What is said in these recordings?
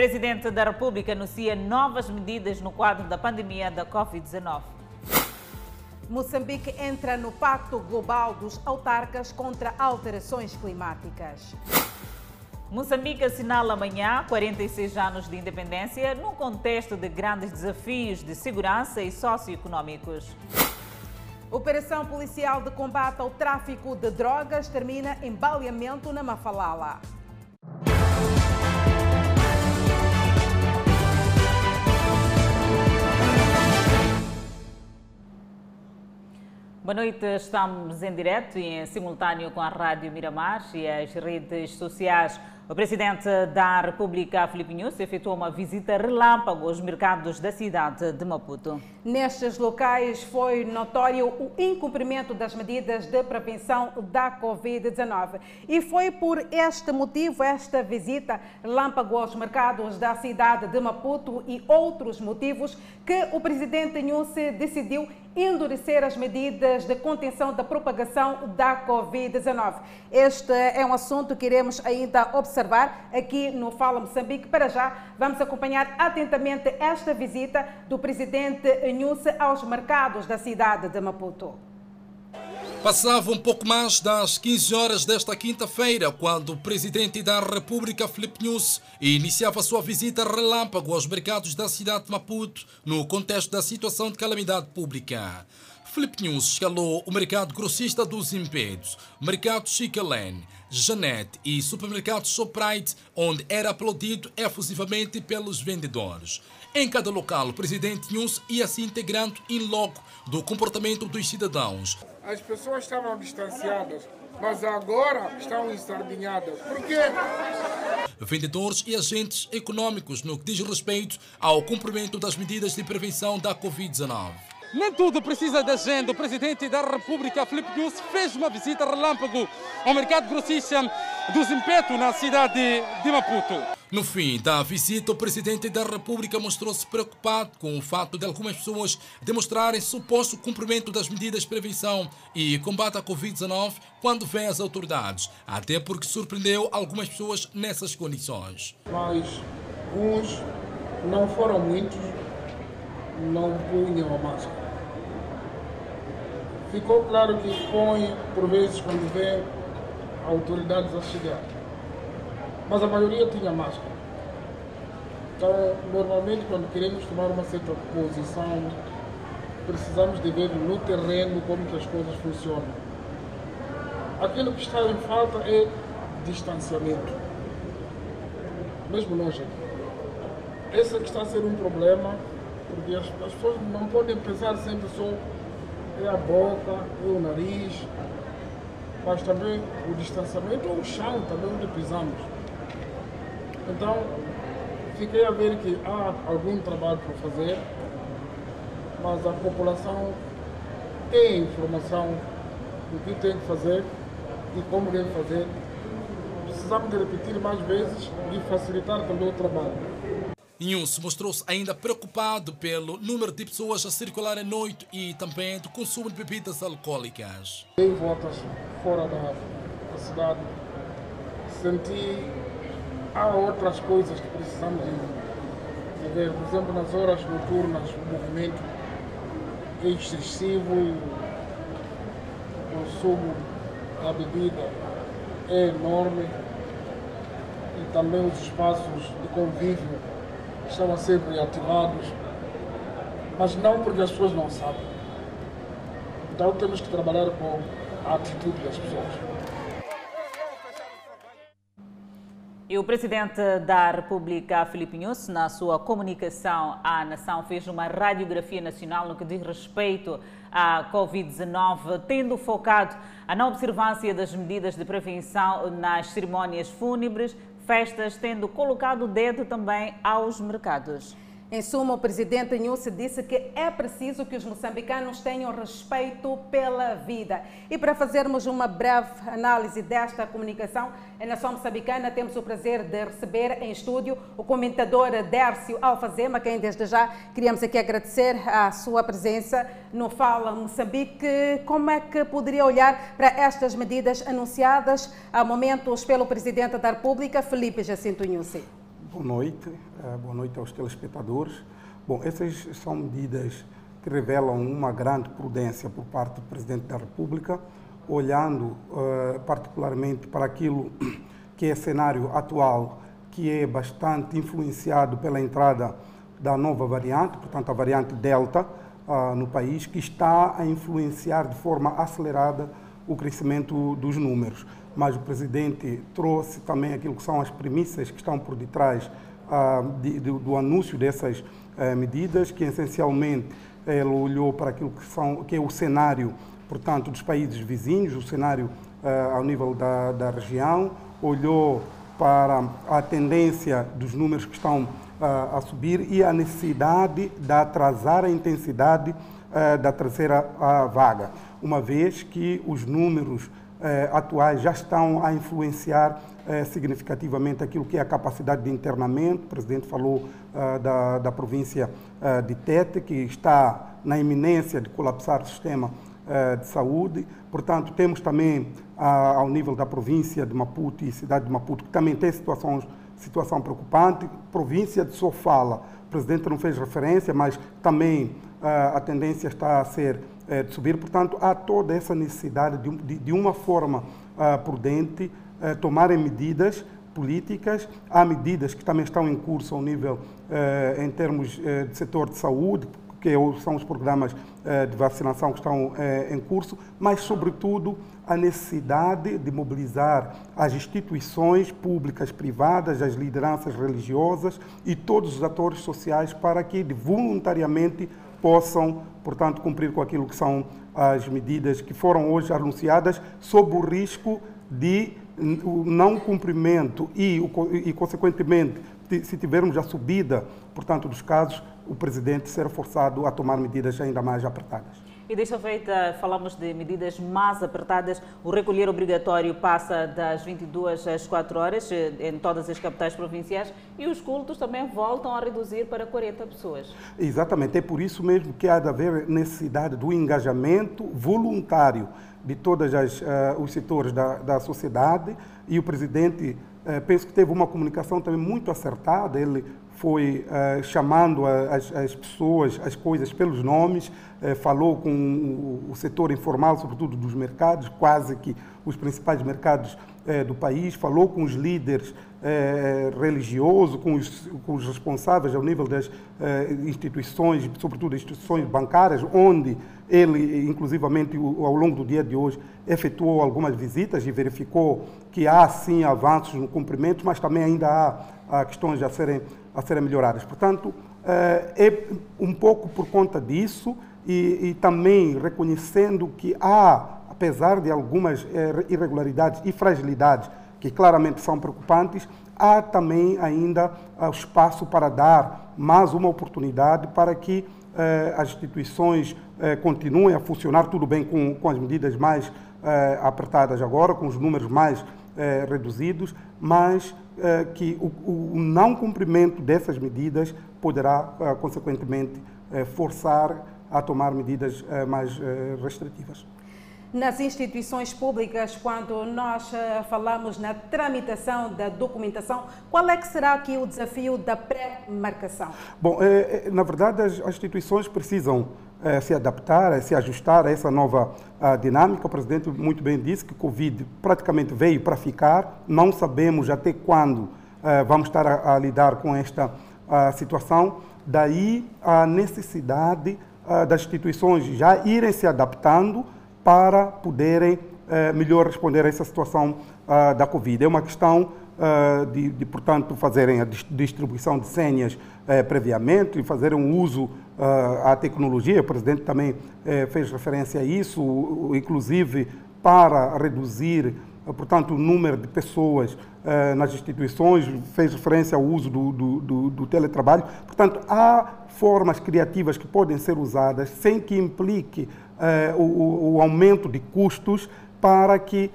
Presidente da República anuncia novas medidas no quadro da pandemia da Covid-19. Moçambique entra no Pacto Global dos Autarcas contra Alterações Climáticas. Moçambique assinala amanhã 46 anos de independência num contexto de grandes desafios de segurança e socioeconômicos. Operação policial de combate ao tráfico de drogas termina em baleamento na Mafalala. Boa noite, estamos em direto e em simultâneo com a Rádio Miramar e as redes sociais. O presidente da República, Filipe Nunes, efetuou uma visita relâmpago aos mercados da cidade de Maputo. Nestes locais foi notório o incumprimento das medidas de prevenção da Covid-19. E foi por este motivo, esta visita relâmpago aos mercados da cidade de Maputo e outros motivos, que o presidente Nunes decidiu endurecer as medidas de contenção da propagação da Covid-19. Este é um assunto que iremos ainda observar aqui no Fala Moçambique. Para já, vamos acompanhar atentamente esta visita do presidente Nunes aos mercados da cidade de Maputo. Passava um pouco mais das 15 horas desta quinta-feira, quando o presidente da República, Filipe Nunes, iniciava sua visita relâmpago aos mercados da cidade de Maputo, no contexto da situação de calamidade pública. Filipe Nunes escalou o mercado grossista dos Impédios, mercado Chicalene, Janete e supermercado Shoprite, onde era aplaudido efusivamente pelos vendedores. Em cada local, o presidente Nunes ia se integrando em logo do comportamento dos cidadãos. As pessoas estavam distanciadas, mas agora estão ensardinhadas. Por quê? Vendedores e agentes econômicos no que diz respeito ao cumprimento das medidas de prevenção da Covid-19. Nem tudo precisa de agenda. O presidente da República, Filipe Nunes, fez uma visita relâmpago ao mercado grossista dos Impeto, na cidade de Maputo. No fim da visita, o presidente da República mostrou-se preocupado com o fato de algumas pessoas demonstrarem suposto cumprimento das medidas de prevenção e combate à Covid-19 quando vê as autoridades, até porque surpreendeu algumas pessoas nessas condições. Mas uns, não foram muitos, não punham a máscara. Ficou claro que põe, por vezes, quando vê autoridades a chegar. Mas a maioria tinha máscara. Então, normalmente, quando queremos tomar uma certa posição, precisamos de ver no terreno como que as coisas funcionam. Aquilo que está em falta é distanciamento. Mesmo aqui. Esse é que está a ser um problema, porque as pessoas não podem pensar sempre só é a boca, é o nariz, mas também o distanciamento ou o chão também onde pisamos. Então, fiquei a ver que há algum trabalho para fazer, mas a população tem informação do que tem que fazer e como deve fazer. Precisamos de repetir mais vezes e facilitar também o trabalho. News mostrou-se ainda preocupado pelo número de pessoas a circular à noite e também do consumo de bebidas alcoólicas. Dei voltas fora da, da cidade, senti há outras coisas que precisamos de, ver. Por exemplo, nas horas noturnas, o movimento é excessivo, o consumo da bebida é enorme e também os espaços de convívio estão a ser reativados, mas não porque as pessoas não sabem. Então temos que trabalhar com a atitude das pessoas. E o presidente da República, Filipe Nunes, na sua comunicação à nação, fez uma radiografia nacional no que diz respeito à Covid-19, tendo focado a não observância das medidas de prevenção nas cerimónias fúnebres, festas, tendo colocado o dedo também aos mercados. Em suma, o presidente Nunes disse que é preciso que os moçambicanos tenham respeito pela vida. E para fazermos uma breve análise desta comunicação, a nação moçambicana temos o prazer de receber em estúdio o comentador Dércio Alfazema, quem desde já queríamos aqui agradecer a sua presença no Fala Moçambique. Como é que poderia olhar para estas medidas anunciadas há momentos pelo presidente da República, Felipe Jacinto Nunes? Boa noite. Uh, boa noite aos telespectadores. Bom, essas são medidas que revelam uma grande prudência por parte do Presidente da República, olhando uh, particularmente para aquilo que é cenário atual, que é bastante influenciado pela entrada da nova variante, portanto a variante Delta, uh, no país, que está a influenciar de forma acelerada o crescimento dos números. Mas o Presidente trouxe também aquilo que são as premissas que estão por detrás uh, de, do anúncio dessas uh, medidas, que essencialmente ele olhou para aquilo que, são, que é o cenário, portanto, dos países vizinhos, o cenário ao nível da, da região, olhou para a tendência dos números que estão a subir e a necessidade de atrasar a intensidade da terceira uh, vaga, uma vez que os números atuais já estão a influenciar significativamente aquilo que é a capacidade de internamento. O presidente falou da, da província de Tete, que está na iminência de colapsar o sistema de saúde. Portanto, temos também, ao nível da província de Maputo e cidade de Maputo, que também tem situações situação preocupante. Província de Sofala, o presidente não fez referência, mas também a tendência está a ser uh, de subir. Portanto, há toda essa necessidade de, de, uma forma uh, prudente tomarem medidas políticas. Há medidas que também estão em curso ao nível, em termos de setor de saúde, que é são os programas de vacinação que estão em curso, mas, sobretudo, a necessidade de mobilizar as instituições públicas, privadas, as lideranças religiosas e todos os atores sociais para que voluntariamente possam, portanto, cumprir com aquilo que são as medidas que foram hoje anunciadas, sob o risco de o não cumprimento e, e consequentemente, se tivermos a subida, portanto, dos casos, o presidente ser forçado a tomar medidas ainda mais apertadas. E desta feita, falamos de medidas mais apertadas. O recolher obrigatório passa das 22 às 4 horas eh, em todas as capitais provinciais e os cultos também voltam a reduzir para 40 pessoas. Exatamente, é por isso mesmo que há de haver necessidade do engajamento voluntário de todos uh, os setores da, da sociedade e o presidente uh, penso que teve uma comunicação também muito acertada. Ele foi uh, chamando as, as, pessoas, as coisas pelos nomes, uh, falou com o, setor informal, sobretudo dos mercados, quase que os principais mercados uh, do país, falou com os líderes religiosos, com os, com os, responsáveis ao nível das instituições, sobretudo instituições bancárias, onde ele, inclusivamente, ao longo do dia de hoje, efetuou algumas visitas e verificou que há, sim, avanços no cumprimento, mas também ainda há, há questões a serem a serem melhoradas. Portanto, eh, é um pouco por conta disso e, e também reconhecendo que há, apesar de algumas eh, irregularidades e fragilidades que claramente são preocupantes, há também ainda eh, espaço para dar mais uma oportunidade para que as instituições continuem a funcionar, tudo bem com, com as medidas mais apertadas agora, com os números mais reduzidos, mas que o, o, não cumprimento dessas medidas poderá, eh, consequentemente, eh, forçar a tomar medidas mais restritivas. Nas instituições públicas, quando nós falamos na tramitação da documentação, qual é que será aqui o desafio da pré-marcação? Bom, na verdade, as instituições precisam eh, se adaptar, eh, se ajustar a essa nova uh, dinâmica. O presidente muito bem disse que o Covid praticamente veio para ficar. Não sabemos até quando uh, vamos estar a, a, lidar com esta uh, situação. Daí a necessidade das instituições já irem se adaptando para poderem melhor responder a essa situação da Covid. É uma questão de, de, portanto, fazerem a distribuição de senhas previamente e fazerem um uso a tecnologia, o presidente também eh, fez referência a isso, inclusive para reduzir, eh, portanto, o número de pessoas eh, nas instituições, fez referência ao uso do, do, do, do teletrabalho. Portanto, há formas criativas que podem ser usadas sem que implique o, o, aumento de custos para que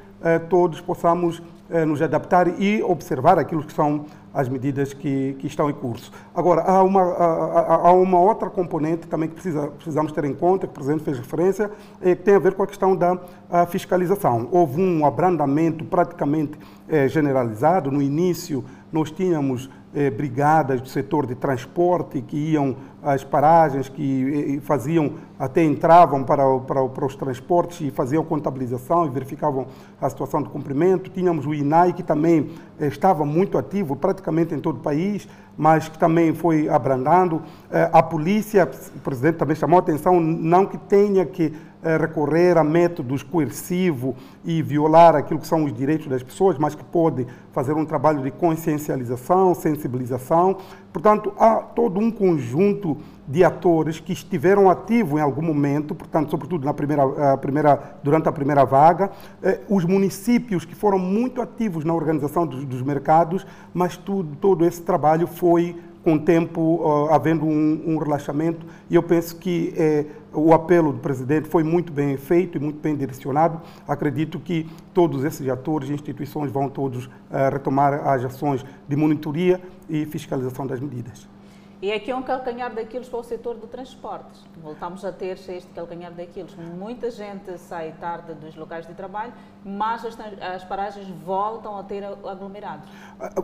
todos possamos nos adaptar e observar aquilo que são as medidas que, que estão em curso. Agora, há uma, há, há uma outra componente também que precisa, precisamos ter em conta, que o Presidente fez referência, é, que tem a ver com a questão da a fiscalização. Houve um abrandamento praticamente é, generalizado. No início, nós tínhamos é, brigadas do setor de transporte que iam às paragens, que faziam, até entravam para, para, para, os transportes e faziam contabilização e verificavam a situação de cumprimento. Tínhamos o INAI, que também é, estava muito ativo praticamente em todo o país, mas que também foi abrandando. É, a polícia, o presidente também chamou a atenção, não que tenha que recorrer a métodos coercivos e violar aquilo que são os direitos das pessoas, mas que pode fazer um trabalho de consciencialização, sensibilização. Portanto, há todo um conjunto de atores que estiveram ativos em algum momento, portanto, sobretudo na primeira, primeira, durante a primeira vaga, eh, os municípios que foram muito ativos na organização dos, dos mercados, mas tudo, todo esse trabalho foi com o tempo uh, havendo um, um, relaxamento e eu penso que eh, o apelo do presidente foi muito bem feito e muito bem direcionado. Acredito que todos esses atores e instituições vão todos uh, retomar as ações de monitoria e fiscalização das medidas. E aqui é um calcanhar daquilo para o setor do transporte. Voltamos a ter este calcanhar daquilo. Muita gente sai tarde dos locais de trabalho, mas as, as paragens voltam a ter aglomerados.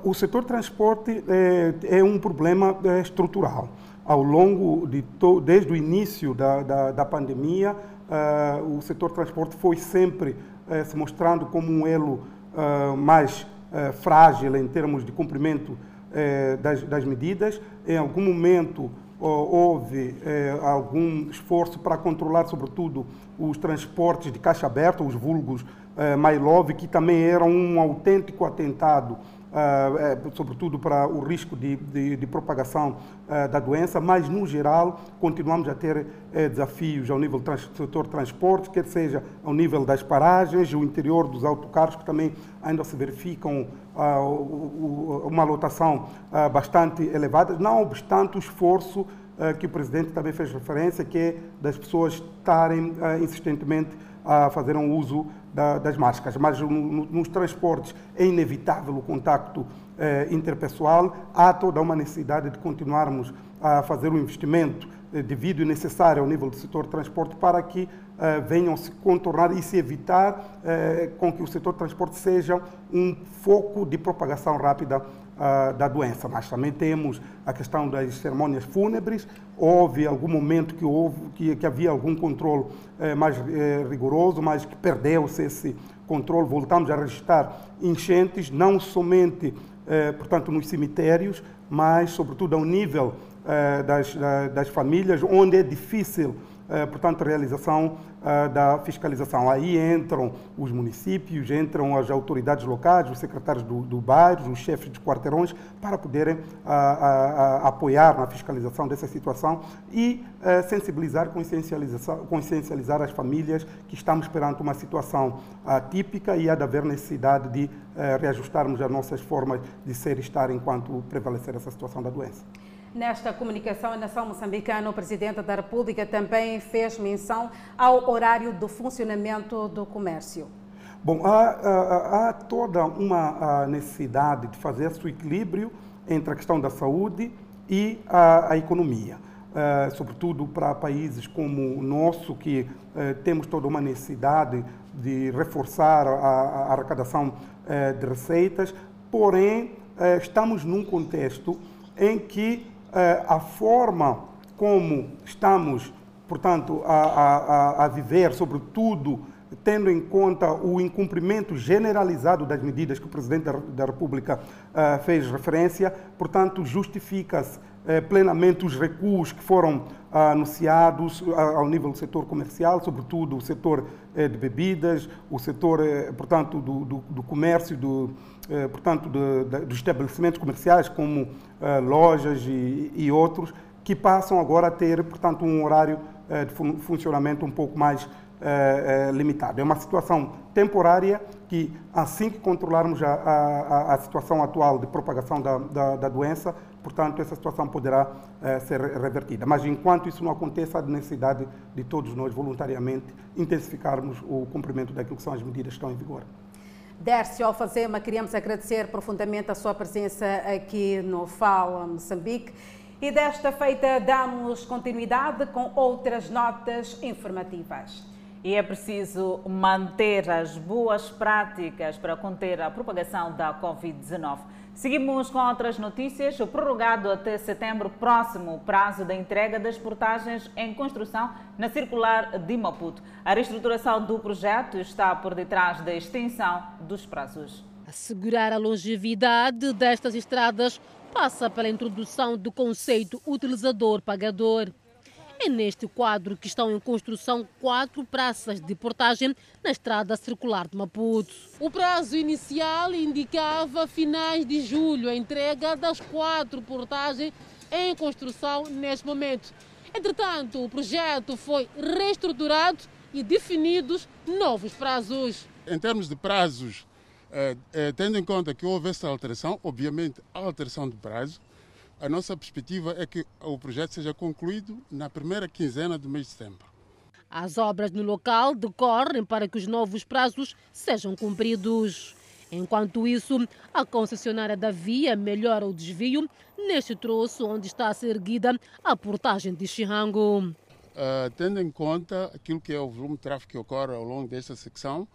O setor transporte é, é um problema é, estrutural. Ao longo de to, desde o início da, da, da pandemia, uh, o setor transporte foi sempre uh, se mostrando como um elo uh, mais frágil em termos de cumprimento eh, das, das, medidas. Em algum momento houve eh, algum esforço para controlar, sobretudo, os transportes de caixa aberta, os vulgos eh, que também eram um autêntico atentado sobretudo para o risco de, de, de propagação uh, da doença, mas, no geral, continuamos a ter uh, desafios ao nível do setor transporte, quer seja ao nível das paragens, o interior dos autocarros, que também ainda se verificam uma lotação bastante elevada, não obstante o esforço que o Presidente também fez referência, que é das pessoas estarem insistentemente a fazer um uso da, das máscaras, mas no, nos transportes é inevitável o contacto eh, interpessoal, há toda uma necessidade de continuarmos a fazer um investimento eh, devido e necessário ao nível do setor transporte para que eh, venham se contornar e se evitar eh, com que o setor transporte seja um foco de propagação rápida uh, da doença, mas também temos a questão das cerimônias fúnebres. Houve algum momento que, houve, que, que havia algum controle uh, mais uh, rigoroso, mas que perdeu-se esse controle. Voltamos a registrar enchentes, não somente, eh, portanto, nos cemitérios, mas, sobretudo, ao nível das, das famílias, onde é difícil eh, portanto, realização eh, da fiscalização. Aí entram os municípios, entram as autoridades locais, os secretários do, do os chefes de quarteirões, para poderem apoiar na fiscalização dessa situação e sensibilizar, consciencializar, consciencializar as famílias que estamos perante uma situação atípica e há de haver necessidade de reajustarmos as nossas formas de ser e estar enquanto prevalecer essa situação da doença. Nesta comunicação, a nação moçambicana, o Presidente da República também fez menção ao horário do funcionamento do comércio. Bom, há, há, toda uma necessidade de fazer esse equilíbrio entre a questão da saúde e a, a economia. Uh, sobretudo para países como o nosso, que uh, temos toda uma necessidade de reforçar a, a arrecadação uh, de receitas, porém, estamos num contexto em que eh, a forma como estamos, portanto, a, a, a viver, sobretudo tendo em conta o incumprimento generalizado das medidas que o Presidente da, República uh, fez referência, portanto, justifica-se plenamente os recuos que foram uh, anunciados uh, ao nível do setor comercial, sobretudo o setor de bebidas, o setor, portanto, do, do, do comércio, do, eh, portanto, dos estabelecimentos comerciais, como eh, lojas e, e, outros, que passam agora a ter, portanto, um horário eh, de fun funcionamento um pouco mais limitado. É uma situação temporária que, assim que controlarmos a, a, a situação atual de propagação da, da, da, doença, portanto, essa situação poderá ser revertida. Mas, enquanto isso não aconteça, há necessidade de todos nós, voluntariamente, intensificarmos o cumprimento daquilo que são as medidas que estão em vigor. Dércio Alfazema, queríamos agradecer profundamente a sua presença aqui no Fala Moçambique. E desta feita damos continuidade com outras notas informativas. E é preciso manter as boas práticas para conter a propagação da Covid-19. Seguimos com outras notícias. O prorrogado até setembro próximo o prazo da entrega das portagens em construção na circular de Maputo. A reestruturação do projeto está por detrás da extensão dos prazos. Assegurar a longevidade destas estradas passa pela introdução do conceito utilizador-pagador. É neste quadro que estão em construção quatro praças de portagem na estrada circular de Maputo. O prazo inicial indicava finais de julho a entrega das quatro portagens em construção neste momento. Entretanto, o projeto foi reestruturado e definidos novos prazos. Em termos de prazos, eh, eh, tendo em conta que houve essa alteração, obviamente a alteração de prazo, a nossa perspectiva é que o projeto seja concluído na primeira quinzena do mês de setembro. As obras no local decorrem para que os novos prazos sejam cumpridos. Enquanto isso, a concessionária da via melhora o desvio neste troço onde está a ser erguida a portagem de Chirango. Uh, tendo em conta aquilo que é o volume de tráfego que ocorre ao longo desta secção,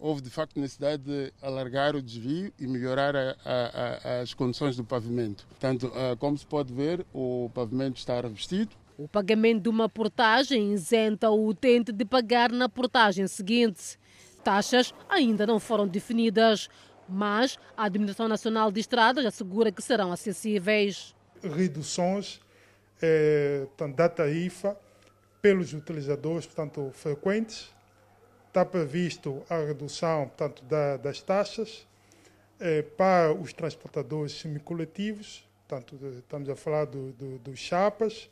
houve de facto necessidade de alargar o desvio e melhorar a, a, a, as condições do pavimento. Portanto, como se pode ver, o pavimento está revestido. O pagamento de uma portagem isenta o utente de pagar na portagem seguinte. Taxas ainda não foram definidas, mas a Administração Nacional de Estradas assegura que serão acessíveis. Reduções eh, da tarifa pelos utilizadores, portanto, frequentes, está previsto a redução portanto, da, das taxas eh, para os transportadores semicoletivos, portanto, estamos a falar do, do, dos chapas,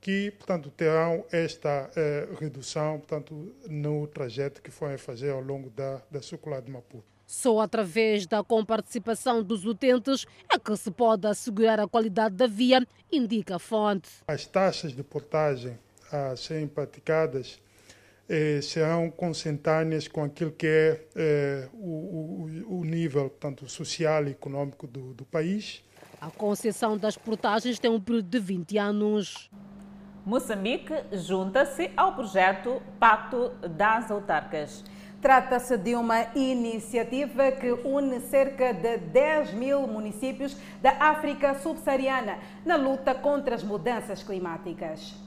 que portanto, terão esta eh, redução portanto, no trajeto que forem fazer ao longo da, da circular de Maputo. Só através da comparticipação dos utentes é que se pode assegurar a qualidade da via, indica a fonte. As taxas de portagem a serem praticadas eh, serão consentâneas com aquilo que é eh, o, o, o, nível tanto social e econômico do, do país. A concessão das portagens tem um período de 20 anos. Moçambique junta-se ao projeto Pacto das Autarcas. Trata-se de uma iniciativa que une cerca de 10 mil municípios da África subsaariana na luta contra as mudanças climáticas.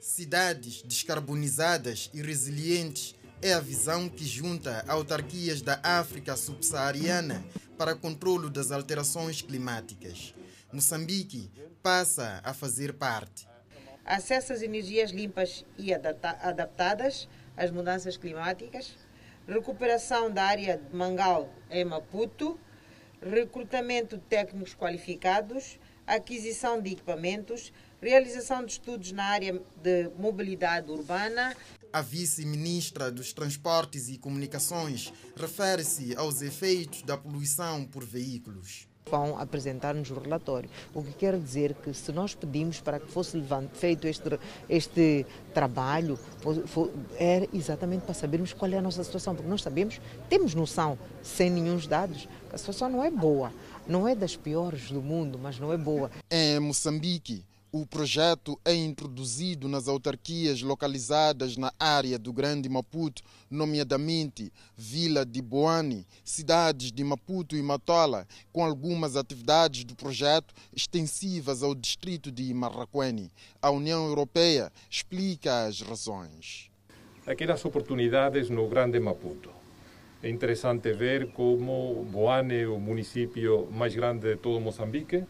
Cidades descarbonizadas e resilientes é a visão que junta autarquias da África subsaariana para controlo das alterações climáticas. Moçambique passa a fazer parte. Acesso às energias limpas e adaptadas às mudanças climáticas, recuperação da área de Mangal em Maputo, recrutamento de técnicos qualificados, aquisição de equipamentos, realização de estudos na área de mobilidade urbana. A vice-ministra dos Transportes e Comunicações refere-se aos efeitos da poluição por veículos vão apresentar-nos o relatório. O que quer dizer que se nós pedimos para que fosse feito este, este trabalho, era exatamente para sabermos qual é a nossa situação, porque nós sabemos, temos noção, sem nenhum dados, que a situação não é boa. Não é das piores do mundo, mas não é boa. Em Moçambique, o projeto é introduzido nas autarquias localizadas na área do Grande Maputo, nomeadamente Vila de Boane, cidades de Maputo e Matola, com algumas atividades do projeto extensivas ao distrito de Marraquene. A União Europeia explica as razões. Aquelas oportunidades no Grande Maputo. É interessante ver como Boane é o município mais grande de todo Moçambique,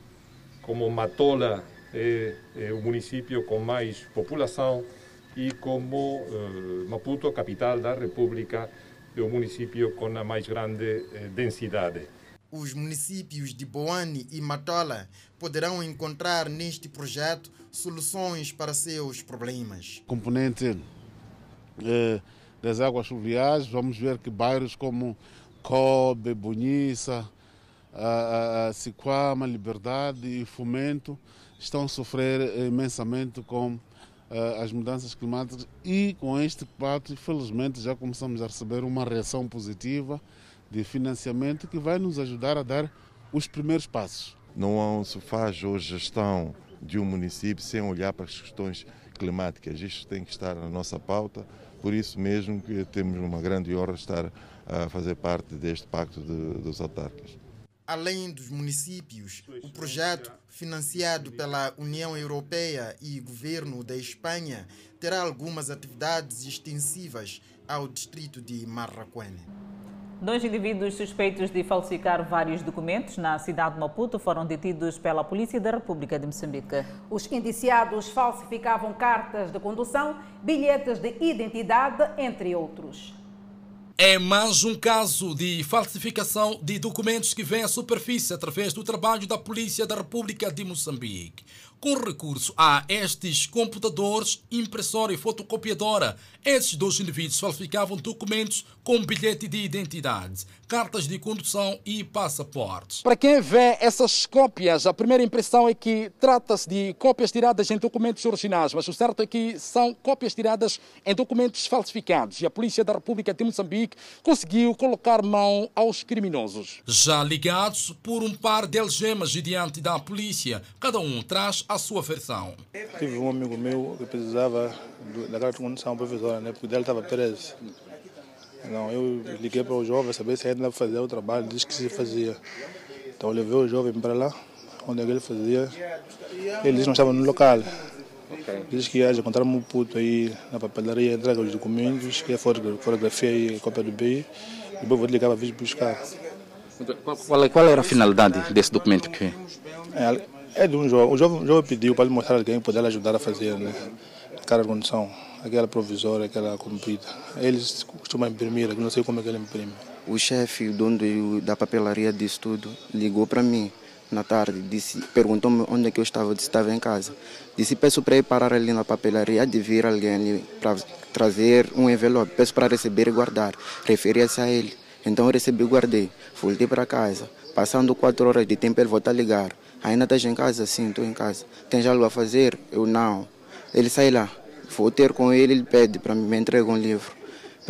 como Matola é, é o município com mais população e como eh, Maputo, capital da República, é o município com a mais grande eh, densidade. Os municípios de Boane e Matola poderão encontrar neste projeto soluções para seus problemas. Componente eh, das águas fluviais, vamos ver que bairros como Kobe, Bonissa, a, a Siquama, Liberdade e Fomento estão a sofrer imensamente com uh, as mudanças climáticas e com este pacto, felizmente, já começamos a receber uma reação positiva de financiamento que vai nos ajudar a dar os primeiros passos. Não se faz hoje gestão de um município sem olhar para as questões climáticas. Isto tem que estar na nossa pauta, por isso mesmo que temos uma grande honra estar a fazer parte deste pacto de, dos autarcas. Além dos municípios, o projeto, financiado pela União Europeia e governo da Espanha, terá algumas atividades extensivas ao distrito de Marraquene. Dois indivíduos suspeitos de falsificar vários documentos na cidade de Maputo foram detidos pela Polícia da República de Moçambique. Os indiciados falsificavam cartas de condução, bilhetes de identidade, entre outros. É mais um caso de falsificação de documentos que vem à superfície através do trabalho da Polícia da República de Moçambique. Com recurso a estes computadores, impressora e fotocopiadora, esses dois indivíduos falsificavam documentos com bilhete de identidade, cartas de condução e passaportes. Para quem vê essas cópias, a primeira impressão é que trata-se de cópias tiradas em documentos originais, mas o certo é que são cópias tiradas em documentos falsificados e a Polícia da República de Moçambique conseguiu colocar mão aos criminosos. Já ligados por um par de algemas diante da polícia, cada um traz a sua versão. Tive um amigo meu que precisava da carta de condição provisória, né? porque dele estava preso. Não, eu liguei para o jovem saber se ainda fazer o trabalho, disse que se fazia. Então eu levei o jovem para lá, onde ele fazia. Ele disse que não estava no local. Okay. Diz que ia encontrar um puto aí na papelaria, entrega os documentos, que é fotografia e cópia do BI. Depois vou ligar para vir buscar. Qual, qual era a finalidade desse documento que é, é de um jovem. O jovem, jovem pediu para lhe mostrar alguém que pudesse ajudar a fazer, né? De condição, aquela provisória, aquela comprida. Eles costumam imprimir, não sei como é que ele imprime. O chefe, o dono da papelaria disso tudo, ligou para mim na tarde, disse, perguntou-me onde é que eu estava, disse estava em casa. Disse, peço para ir parar ali na papelaria, de vir alguém ali para trazer um envelope, peço para receber e guardar. Referia-se a ele. Então eu recebi e guardei. Voltei para casa. Passando quatro horas de tempo, ele volta a ligar. Ainda estás em casa? Sim, estou em casa. Tens algo a fazer? Eu não. Ele sai lá. Vou ter com ele, ele pede para mim, me entrega um livro.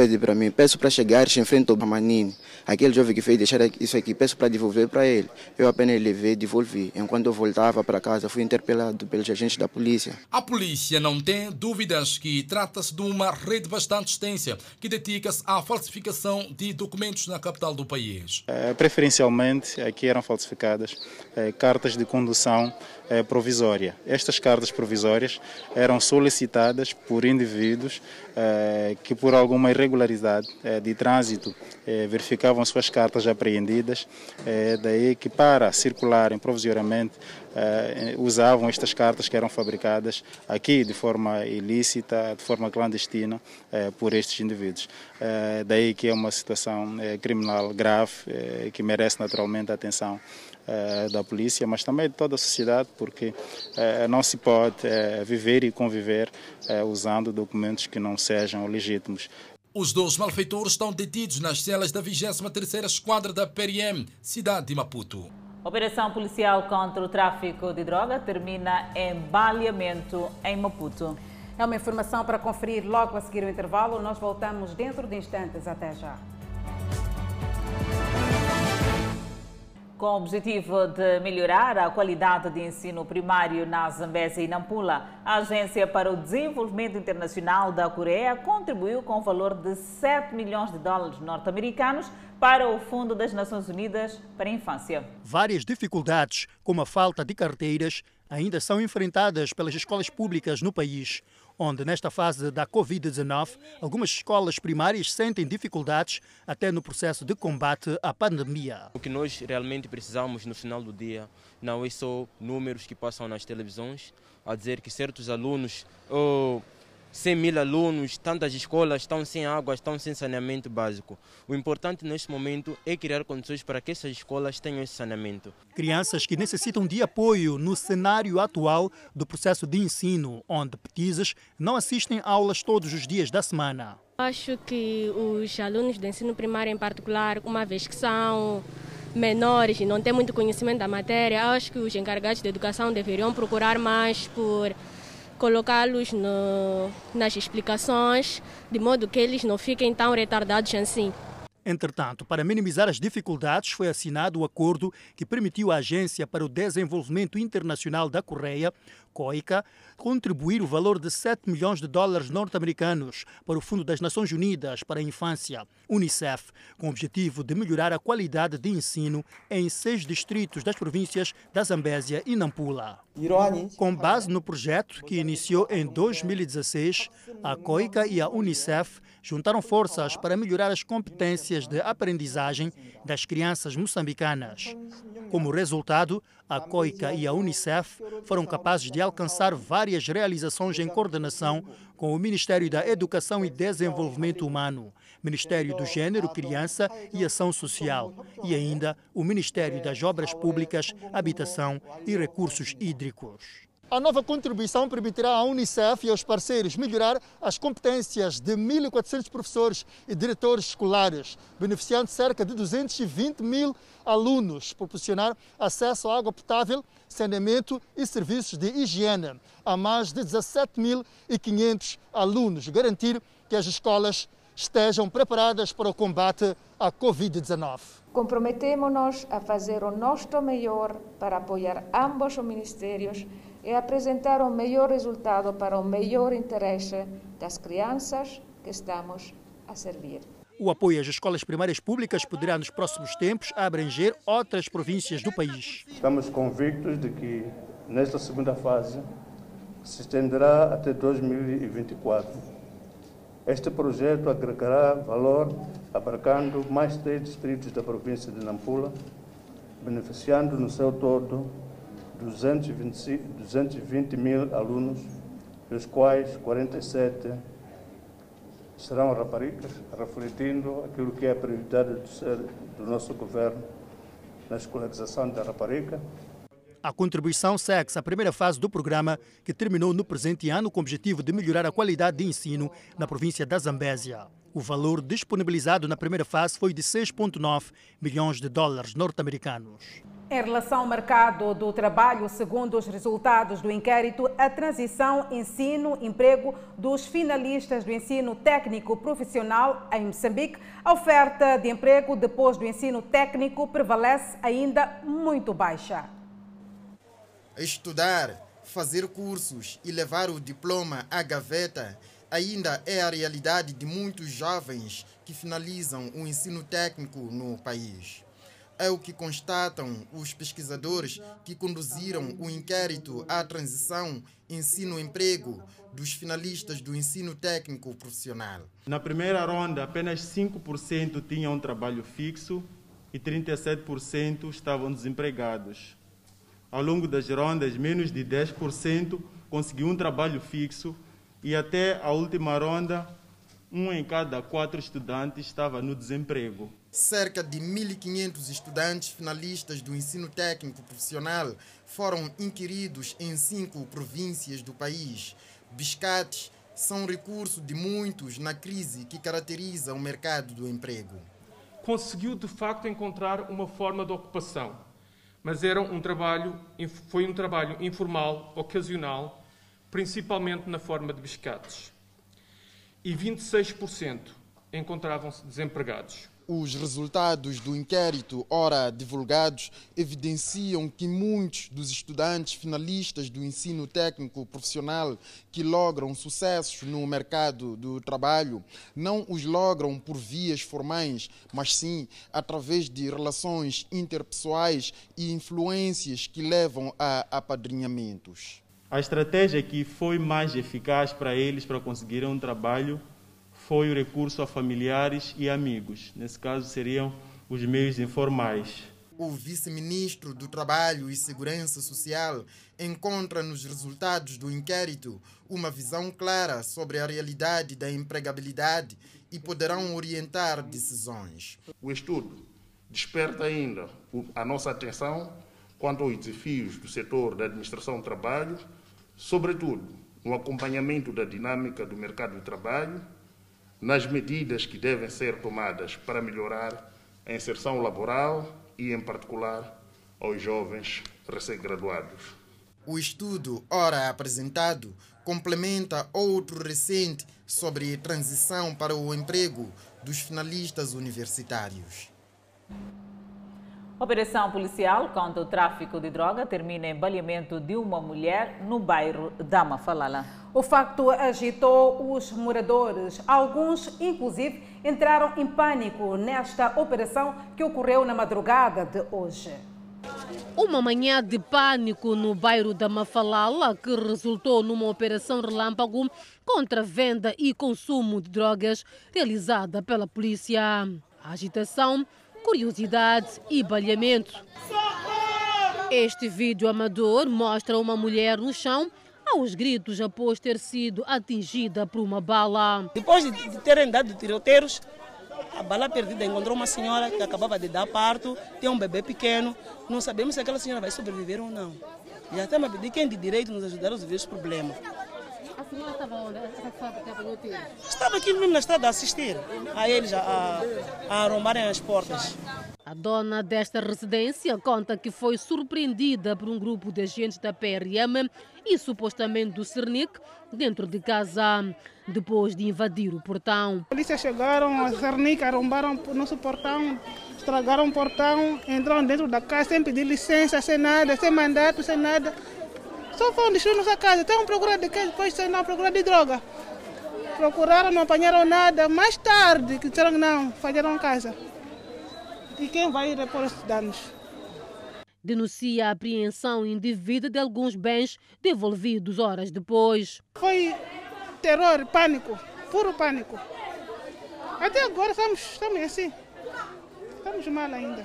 Pede para mim, peço para chegar em frente ao Manini. Aquele jovem que fez deixar isso aqui, peço para devolver para ele. Eu apenas levei e devolvi. Enquanto eu voltava para casa, fui interpelado pelos agentes da polícia. A polícia não tem dúvidas que trata-se de uma rede bastante extensa que dedica-se à falsificação de documentos na capital do país. É, preferencialmente, aqui eram falsificadas é, cartas de condução é, provisória. Estas cartas provisórias eram solicitadas por indivíduos é, que, por alguma irregularidade é, de trânsito, é, verificavam suas cartas apreendidas, é, daí que, para circularem provisoriamente, é, usavam estas cartas que eram fabricadas aqui de forma ilícita, de forma clandestina, por estes indivíduos. daí que é uma situação criminal grave que merece naturalmente atenção eh, da polícia, mas também de toda a sociedade, porque eh, não se pode eh, viver e conviver usando documentos que não sejam legítimos. Os dois malfeitores estão detidos nas celas da 23ª Esquadra da PRM, cidade de Maputo. Operação policial contra o tráfico de droga termina em baleamento em Maputo. É uma informação para conferir logo a seguir o intervalo. Nós voltamos dentro de instantes. Até já. Com o objetivo de melhorar a qualidade de ensino primário na Zambésia e Nampula, a Agência para o Desenvolvimento Internacional da Coreia contribuiu com o valor de 7 milhões de dólares norte-americanos para o Fundo das Nações Unidas para a Infância. Várias dificuldades, como a falta de carteiras, ainda são enfrentadas pelas escolas públicas no país onde, nesta fase da Covid-19, algumas escolas primárias sentem dificuldades até no processo de combate à pandemia. O que nós realmente precisamos no final do dia não é só números que passam nas televisões a dizer que certos alunos. Oh, 100 mil alunos, tantas escolas estão sem água, estão sem saneamento básico. O importante neste momento é criar condições para que essas escolas tenham esse saneamento. Crianças que necessitam de apoio no cenário atual do processo de ensino, onde petizes não assistem a aulas todos os dias da semana. Acho que os alunos do ensino primário em particular, uma vez que são menores e não têm muito conhecimento da matéria, acho que os encarregados de educação deveriam procurar mais por colocá-los nas explicações, de modo que eles não fiquem tão retardados assim. Entretanto, para minimizar as dificuldades, foi assinado o acordo que permitiu à Agência para o Desenvolvimento Internacional da Correia, COICA, contribuir o valor de 7 milhões de dólares norte-americanos para o Fundo das Nações Unidas para a Infância, UNICEF, com o objetivo de melhorar a qualidade de ensino em seis distritos das províncias da Zambésia e Nampula. Com base no projeto que iniciou em 2016, a COICA e a UNICEF juntaram forças para melhorar as competências de aprendizagem das crianças moçambicanas. Como resultado, a COICA e a UNICEF foram capazes de alcançar várias realizações em coordenação com o Ministério da Educação e Desenvolvimento Humano, Ministério do Gênero, Criança e Ação Social e ainda o Ministério das Obras Públicas, Habitação e Recursos Hídricos. A nova contribuição permitirá à Unicef e aos parceiros melhorar as competências de 1.400 professores e diretores escolares, beneficiando cerca de 220 mil alunos, proporcionar acesso à água potável, saneamento e serviços de higiene a mais de 17.500 alunos, garantir que as escolas estejam preparadas para o combate à Covid-19. Comprometemos-nos a fazer o nosso melhor para apoiar ambos os ministérios e apresentar o melhor resultado para o melhor interesse das crianças que estamos a servir. O apoio às escolas primárias públicas poderá, nos próximos tempos, abranger outras províncias do país. Estamos convictos de que, nesta segunda fase, se estenderá até 2024. Este projeto agregará valor abarcando mais três distritos da província de Nampula, beneficiando no seu todo 220, 220 mil alunos, dos quais 47 serão raparigas, refletindo aquilo que é a prioridade do, do nosso governo na escolarização da rapariga. A contribuição segue a primeira fase do programa, que terminou no presente ano com o objetivo de melhorar a qualidade de ensino na província da Zambésia. O valor disponibilizado na primeira fase foi de 6,9 milhões de dólares norte-americanos. Em relação ao mercado do trabalho, segundo os resultados do inquérito, a transição ensino-emprego dos finalistas do ensino técnico profissional em Moçambique, a oferta de emprego depois do ensino técnico prevalece ainda muito baixa. Estudar, fazer cursos e levar o diploma à gaveta ainda é a realidade de muitos jovens que finalizam o ensino técnico no país é o que constatam os pesquisadores que conduziram o inquérito à transição ensino-emprego dos finalistas do ensino técnico profissional. Na primeira ronda, apenas 5% tinham um trabalho fixo e 37% estavam desempregados. Ao longo das rondas, menos de 10% conseguiu um trabalho fixo e até a última ronda, um em cada quatro estudantes estava no desemprego. Cerca de 1.500 estudantes finalistas do ensino técnico profissional foram inquiridos em cinco províncias do país. Biscates são recurso de muitos na crise que caracteriza o mercado do emprego. Conseguiu de facto encontrar uma forma de ocupação, mas era um trabalho, foi um trabalho informal, ocasional, principalmente na forma de biscates. E 26% encontravam-se desempregados. Os resultados do inquérito, ora divulgados, evidenciam que muitos dos estudantes finalistas do ensino técnico profissional que logram sucessos no mercado do trabalho não os logram por vias formais, mas sim através de relações interpessoais e influências que levam a apadrinhamentos. A estratégia que foi mais eficaz para eles para conseguirem um trabalho foi o recurso a familiares e amigos. Nesse caso, seriam os meios informais. O vice-ministro do Trabalho e Segurança Social encontra nos resultados do inquérito uma visão clara sobre a realidade da empregabilidade e poderão orientar decisões. O estudo desperta ainda a nossa atenção quanto aos desafios do setor da administração do trabalho, sobretudo no acompanhamento da dinâmica do mercado de trabalho nas medidas que devem ser tomadas para melhorar a inserção laboral e, em particular, aos jovens recém-graduados. O estudo, ora apresentado, complementa outro recente sobre transição para o emprego dos finalistas universitários. Operação policial contra o tráfico de droga termina em baleamento de uma mulher no bairro da Mafalala. O facto agitou os moradores. Alguns, inclusive, entraram em pânico nesta operação que ocorreu na madrugada de hoje. Uma manhã de pânico no bairro da Mafalala, que resultou numa operação relâmpago contra venda e consumo de drogas realizada pela polícia. A agitação curiosidade e baleamento. Este vídeo amador mostra uma mulher no chão aos gritos após ter sido atingida por uma bala. Depois de terem dado tiroteiros, a bala perdida encontrou uma senhora que acabava de dar parto, tem um bebê pequeno, não sabemos se aquela senhora vai sobreviver ou não. Já estamos a pedir quem de direito nos ajudar a resolver esse problema. Senhora estava onde? Estava aqui mesmo na estrada a assistir a eles a, a arrombarem as portas. A dona desta residência conta que foi surpreendida por um grupo de agentes da PRM e supostamente do Cernic dentro de casa depois de invadir o portão. A polícia chegaram, a Cernic arrombaram o nosso portão, estragaram o portão, entraram dentro da casa sem pedir licença, sem nada, sem mandato, sem nada. Só foram destruir nossa casa. Estavam procurando de quê? Depois saíram procurando de droga. Procuraram, não apanharam nada. Mais tarde, que disseram que não, falharam casa. E quem vai repor esses danos? Denuncia a apreensão indevida de alguns bens devolvidos horas depois. Foi terror, pânico, puro pânico. Até agora estamos, estamos assim. Estamos mal ainda.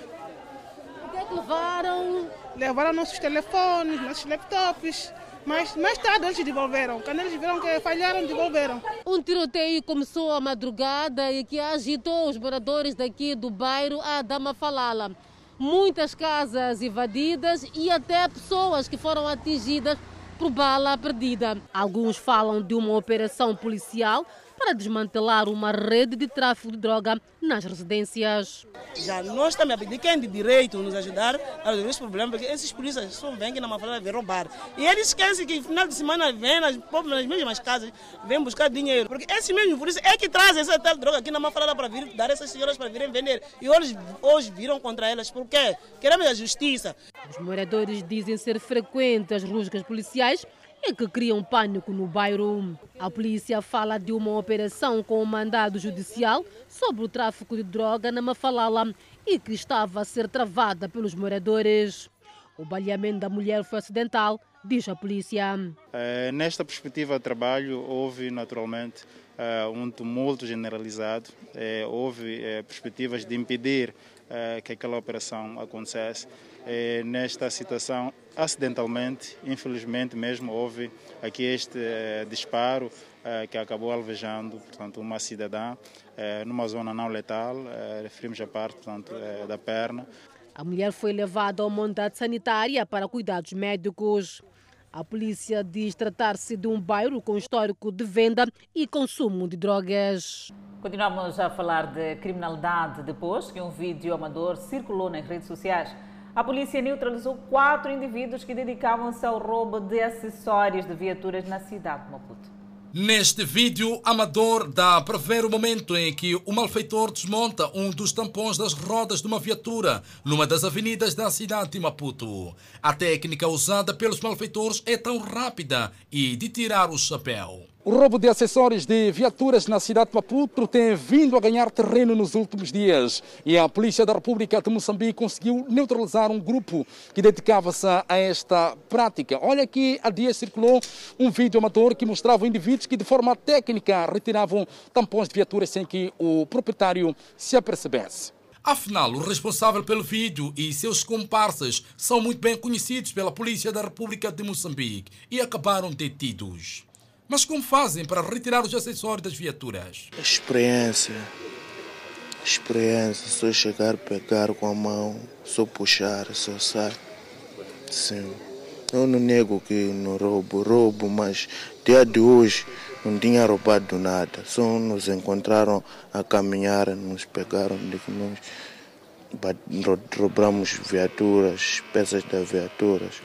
O que é que levaram? Levaram nossos telefones, nossos laptops. Mas mais tarde eles devolveram. Quando eles viram que falharam, devolveram. Um tiroteio começou à madrugada e que agitou os moradores daqui do bairro Adama Falala. Muitas casas invadidas e até pessoas que foram atingidas por bala perdida. Alguns falam de uma operação policial para desmantelar uma rede de tráfico de droga nas residências. Já nós estamos a pedir quem de direito nos ajudar a resolver esse problema, porque esses polícias só vêm aqui na Mafalda ver roubar. E eles esquecem que no final de semana vêm nas, nas mesmas casas, vêm buscar dinheiro. Porque esses mesmos polícias é que trazem essa tal droga aqui na Mafalda para vir dar essas senhoras para virem vender. E hoje, hoje viram contra elas. Por quê? Queremos a justiça. Os moradores dizem ser frequentes as rusgas policiais e que criam pânico no bairro. A polícia fala de uma operação com um mandado judicial sobre o tráfico de droga na Mafalala e que estava a ser travada pelos moradores. O baleamento da mulher foi acidental, diz a polícia. Uh, nesta perspectiva de trabalho, houve naturalmente uh, um tumulto generalizado, uh, houve perspectivas de impedir que aquela operação acontecesse. nesta situação, acidentalmente, infelizmente mesmo, houve aqui este disparo que acabou alvejando portanto, uma cidadã numa zona não letal, referimos a parte portanto, da perna. A mulher foi levada a uma unidade sanitária para cuidados médicos. A polícia diz tratar-se de um bairro com histórico de venda e consumo de drogas. Continuamos a falar de criminalidade depois que um vídeo amador circulou nas redes sociais. A polícia neutralizou quatro indivíduos que dedicavam-se ao roubo de acessórios de viaturas na cidade de Maputo. Neste vídeo amador dá para ver o momento em que o malfeitor desmonta um dos tampões das rodas de uma viatura numa das avenidas da cidade de Maputo. A técnica usada pelos malfeitores é tão rápida e de tirar o chapéu. O roubo de acessórios de viaturas na cidade de Maputo tem vindo a ganhar terreno nos últimos dias e a Polícia da República de Moçambique conseguiu neutralizar um grupo que dedicava-se a esta prática. Olha aqui, há dias circulou um vídeo amador que mostrava indivíduos que de forma técnica retiravam tampões de viaturas sem que o proprietário se apercebesse. Afinal, o responsável pelo vídeo e seus comparsas são muito bem conhecidos pela Polícia da República de Moçambique e acabaram detidos. Mas como fazem para retirar os acessórios das viaturas? Experiência. Experiência. Só chegar, pegar com a mão, só puxar, só sai. Sim. Eu não nego que não roubo, roubo, mas dia de hoje não tinha roubado nada. Só nos encontraram a caminhar, nos pegaram de que nós roubamos viaturas, peças das viaturas.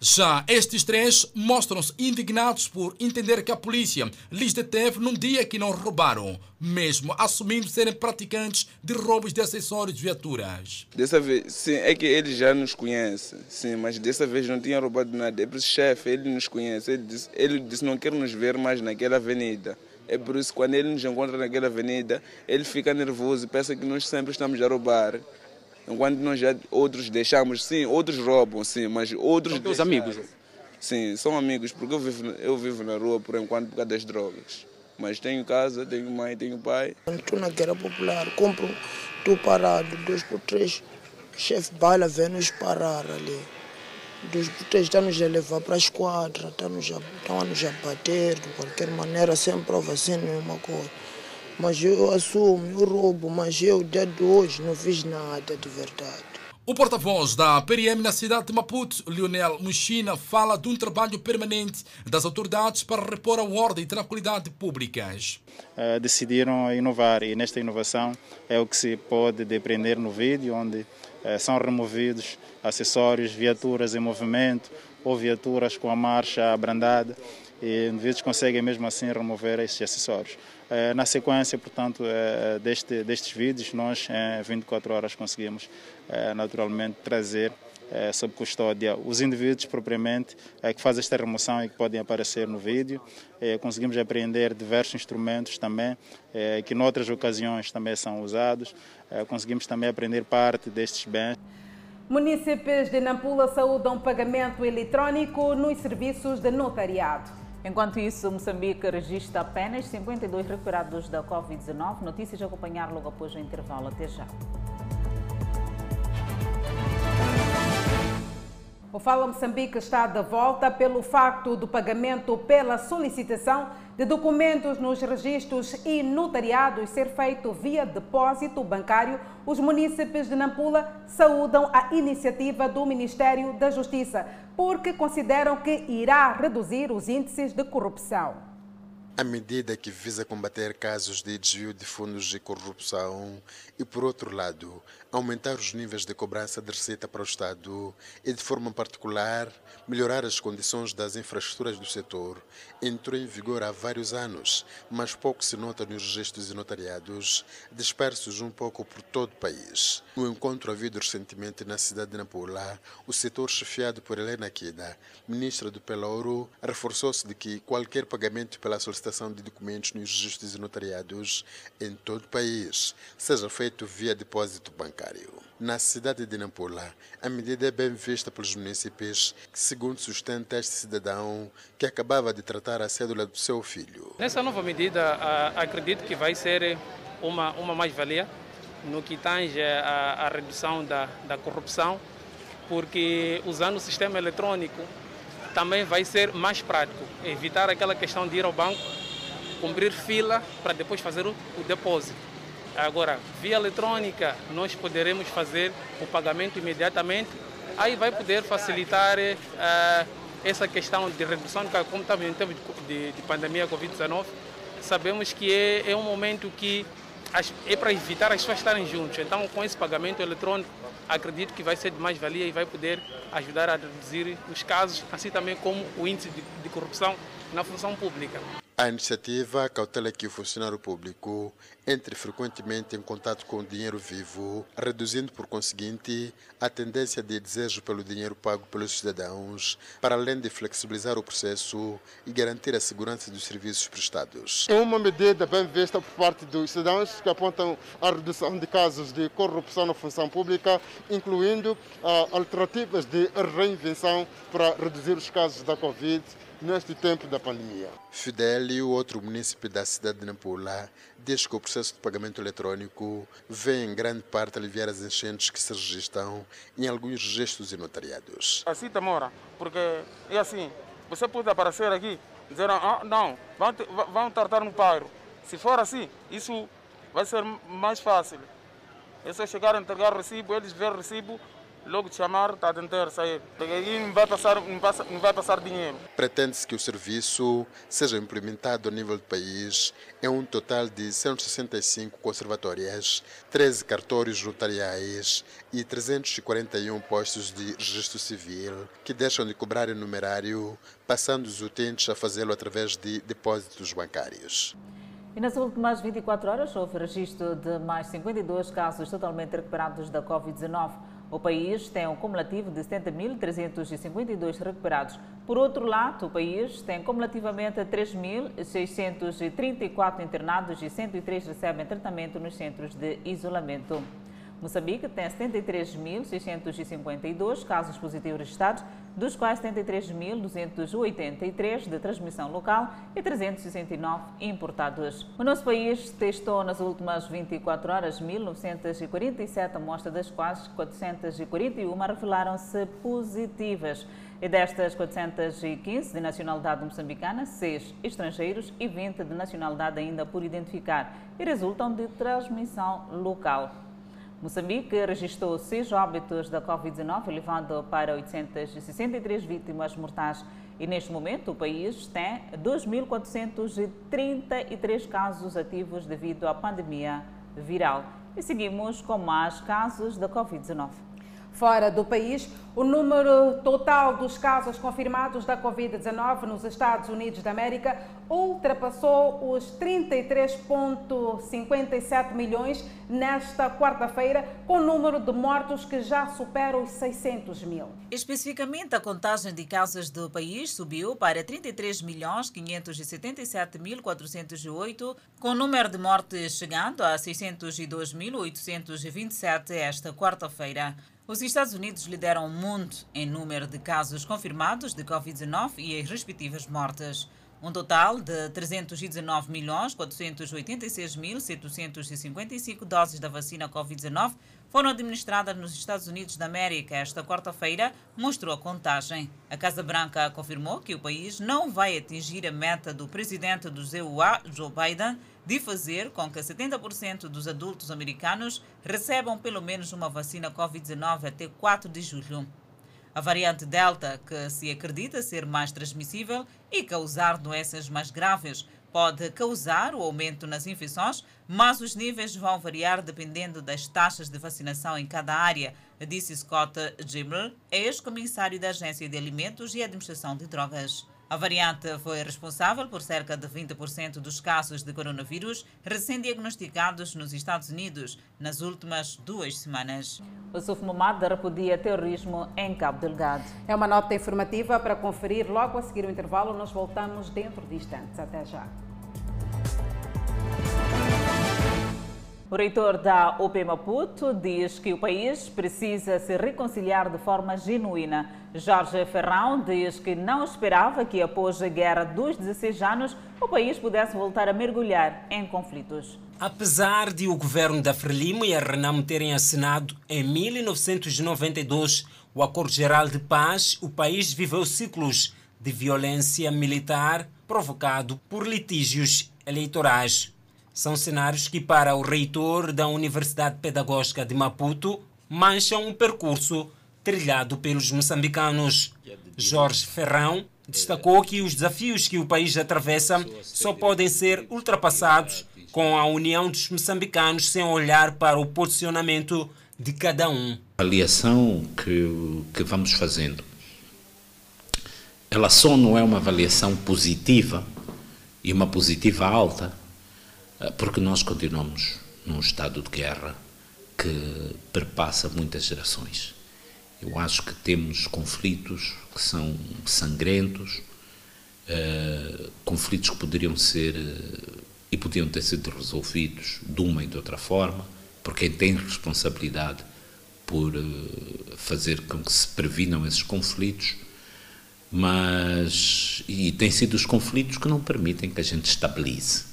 Já estes três mostram-se indignados por entender que a polícia lhes deteve num dia que não roubaram, mesmo assumindo serem praticantes de roubos de acessórios de viaturas. Dessa vez, sim, é que ele já nos conhece, sim, mas dessa vez não tinha roubado nada. É por isso, chefe, ele nos conhece. Ele disse, ele disse não quer nos ver mais naquela avenida. É por isso quando ele nos encontra naquela avenida, ele fica nervoso e pensa que nós sempre estamos a roubar. Enquanto nós já outros deixamos, sim, outros roubam, sim, mas outros. São teus amigos? Sim, são amigos, porque eu vivo, eu vivo na rua por enquanto por causa das drogas. Mas tenho casa, tenho mãe, tenho pai. Estou na guerra popular, compro, estou parado, dois por três, chefe bala vem nos parar ali. Dois por três está-nos a levar para a esquadra, está-nos a, estão a nos a bater de qualquer maneira, sem prova, sem nenhuma coisa. Mas eu assumo, eu roubo, mas eu, dia de hoje, não fiz nada de verdade. O porta-voz da PRM na cidade de Maputo, Lionel Muxina, fala de um trabalho permanente das autoridades para repor a ordem e tranquilidade públicas. Uh, decidiram inovar e nesta inovação é o que se pode depreender no vídeo, onde uh, são removidos acessórios, viaturas em movimento ou viaturas com a marcha abrandada e indivíduos conseguem mesmo assim remover esses acessórios. Eh, na sequência, portanto, eh, deste, destes vídeos, nós em 24 horas conseguimos eh, naturalmente trazer sob custódia os indivíduos propriamente que fazem esta remoção e que podem aparecer no vídeo. Conseguimos apreender diversos instrumentos também, que noutras ocasiões também são usados. Conseguimos também aprender parte destes bens. Munícipes de Nampula saúdam pagamento eletrônico nos serviços de notariado. Enquanto isso, Moçambique registra apenas 52 recuperados da Covid-19. Notícias a acompanhar logo após o intervalo. Até já. O Fala Moçambique está de volta pelo facto do pagamento pela solicitação de documentos nos registros e notariados ser feito via depósito bancário. Os munícipes de Nampula saúdam a iniciativa do Ministério da Justiça, porque consideram que irá reduzir os índices de corrupção. A medida que visa combater casos de desvio de fundos de corrupção e, por outro lado, aumentar os níveis de cobrança de receita para o Estado e, de forma particular, melhorar as condições das infraestruturas do setor, entrou em vigor há vários anos, mas pouco se nota nos registros e notariados, dispersos um pouco por todo o país. No encontro havido recentemente na cidade de Nampula, o setor chefiado por Helena Kida, ministra do Pelouro, reforçou-se de que qualquer pagamento pela solicitação de documentos nos registros e notariados em todo o país seja feito via depósito bancário. Na cidade de Nampula, a medida é bem vista pelos municípios, que, segundo sustenta este cidadão que acabava de tratar a cédula do seu filho. Nessa nova medida, acredito que vai ser uma, uma mais-valia no que tange a redução da, da corrupção, porque usando o sistema eletrônico também vai ser mais prático, evitar aquela questão de ir ao banco, cumprir fila para depois fazer o, o depósito. Agora, via eletrônica, nós poderemos fazer o pagamento imediatamente, aí vai poder facilitar uh, essa questão de redução, como também em tempo de, de pandemia Covid-19, sabemos que é, é, um momento que as, é para evitar as pessoas estarem juntos. Então, com esse pagamento eletrônico, acredito que vai ser de mais-valia e vai poder ajudar a reduzir os casos, assim também como o índice de, de corrupção na função pública. A iniciativa cautela que o funcionário público entre frequentemente em contato com o dinheiro vivo, reduzindo por conseguinte a tendência de desejo pelo dinheiro pago pelos cidadãos, para além de flexibilizar o processo e garantir a segurança dos serviços prestados. É uma medida bem vista por parte dos cidadãos que apontam a redução de casos de corrupção na função pública, incluindo ah, alternativas de reinvenção para reduzir os casos da Covid neste tempo da pandemia. Fidelio, outro município da cidade de Nampula, diz que o processo de pagamento eletrônico vem em grande parte aliviar as enchentes que se registram em alguns registros e notariados. Assim demora, porque é assim, você pode aparecer aqui e dizer, ah, não, vão, vão tratar no pairo. Se for assim, isso vai ser mais fácil. É só chegar a entregar o recibo, eles ver o recibo, logo te chamar, está a tentar sair. Aí não vai passar, não passa, não vai passar dinheiro. Pretende-se que o serviço seja implementado a nível do país em um total de 165 conservatórias, 13 cartórios notariais e 341 postos de registro civil, que deixam de cobrar numerário, passando os utentes a fazê-lo através de depósitos bancários. E nas últimas 24 horas houve registro de mais 52 casos totalmente recuperados da Covid-19. O país tem um cumulativo de 70.352 recuperados. Por outro lado, o país tem cumulativamente 3.634 internados e 103 recebem tratamento nos centros de isolamento. Moçambique tem 73.652 casos positivos registrados, dos quais 73.283 de transmissão local e 369 importados. O nosso país testou nas últimas 24 horas 1.947 amostras, das quais 441 revelaram-se positivas. E destas 415 de nacionalidade moçambicana, 6 estrangeiros e 20 de nacionalidade ainda por identificar e resultam de transmissão local. Moçambique registrou seis óbitos da Covid-19, elevando para 863 vítimas mortais. E neste momento o país tem 2.433 casos ativos devido à pandemia viral. E seguimos com mais casos da Covid-19. Fora do país, o número total dos casos confirmados da Covid-19 nos Estados Unidos da América ultrapassou os 33,57 milhões nesta quarta-feira, com o número de mortos que já supera os 600 mil. Especificamente, a contagem de casos do país subiu para 33 milhões 577 mil 408, com o número de mortes chegando a 602.827 esta quarta-feira. Os Estados Unidos lideram o mundo em número de casos confirmados de Covid-19 e as respectivas mortes. Um total de 319.486.755 doses da vacina Covid-19 foram administradas nos Estados Unidos da América esta quarta-feira, mostrou a contagem. A Casa Branca confirmou que o país não vai atingir a meta do presidente do ZUA, Joe Biden, de fazer com que 70% dos adultos americanos recebam pelo menos uma vacina Covid-19 até 4 de julho. A variante Delta, que se acredita ser mais transmissível e causar doenças mais graves, pode causar o aumento nas infecções, mas os níveis vão variar dependendo das taxas de vacinação em cada área, disse Scott Gimel, ex-comissário da Agência de Alimentos e Administração de Drogas. A variante foi responsável por cerca de 20% dos casos de coronavírus recém-diagnosticados nos Estados Unidos nas últimas duas semanas. O Suf Momad repudia terrorismo em Cabo Delgado. É uma nota informativa para conferir logo a seguir o intervalo. Nós voltamos dentro de instantes. Até já. O reitor da UP Maputo diz que o país precisa se reconciliar de forma genuína. Jorge Ferrão diz que não esperava que após a guerra dos 16 anos o país pudesse voltar a mergulhar em conflitos. Apesar de o governo da Frelimo e a Renamo terem assinado em 1992 o Acordo Geral de Paz, o país viveu ciclos de violência militar provocado por litígios eleitorais. São cenários que, para o reitor da Universidade Pedagógica de Maputo, mancham um percurso trilhado pelos moçambicanos. Jorge Ferrão destacou que os desafios que o país atravessa só podem ser ultrapassados com a união dos moçambicanos sem olhar para o posicionamento de cada um. A avaliação que, que vamos fazendo, ela só não é uma avaliação positiva e uma positiva alta, porque nós continuamos num estado de guerra que perpassa muitas gerações. Eu acho que temos conflitos que são sangrentos, uh, conflitos que poderiam ser uh, e podiam ter sido resolvidos de uma e de outra forma, por quem tem responsabilidade por uh, fazer com que se previnam esses conflitos, mas e têm sido os conflitos que não permitem que a gente estabilize.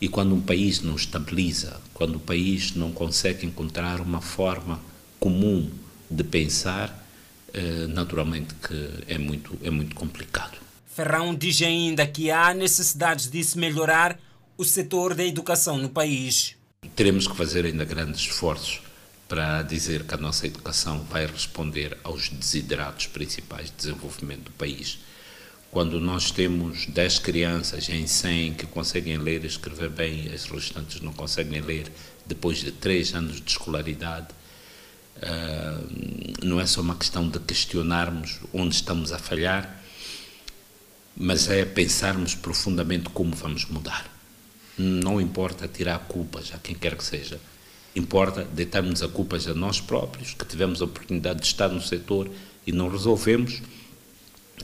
E quando um país não estabiliza, quando o país não consegue encontrar uma forma comum de pensar, eh, naturalmente que é muito, é muito complicado. Ferrão diz ainda que há necessidade de se melhorar o setor da educação no país. Teremos que fazer ainda grandes esforços para dizer que a nossa educação vai responder aos desiderados principais de desenvolvimento do país. Quando nós temos 10 crianças em 100 que conseguem ler e escrever bem, as restantes não conseguem ler depois de 3 anos de escolaridade, uh, não é só uma questão de questionarmos onde estamos a falhar, mas é pensarmos profundamente como vamos mudar. Não importa tirar culpas a quem quer que seja, importa deitarmos a culpas a nós próprios, que tivemos a oportunidade de estar no setor e não resolvemos,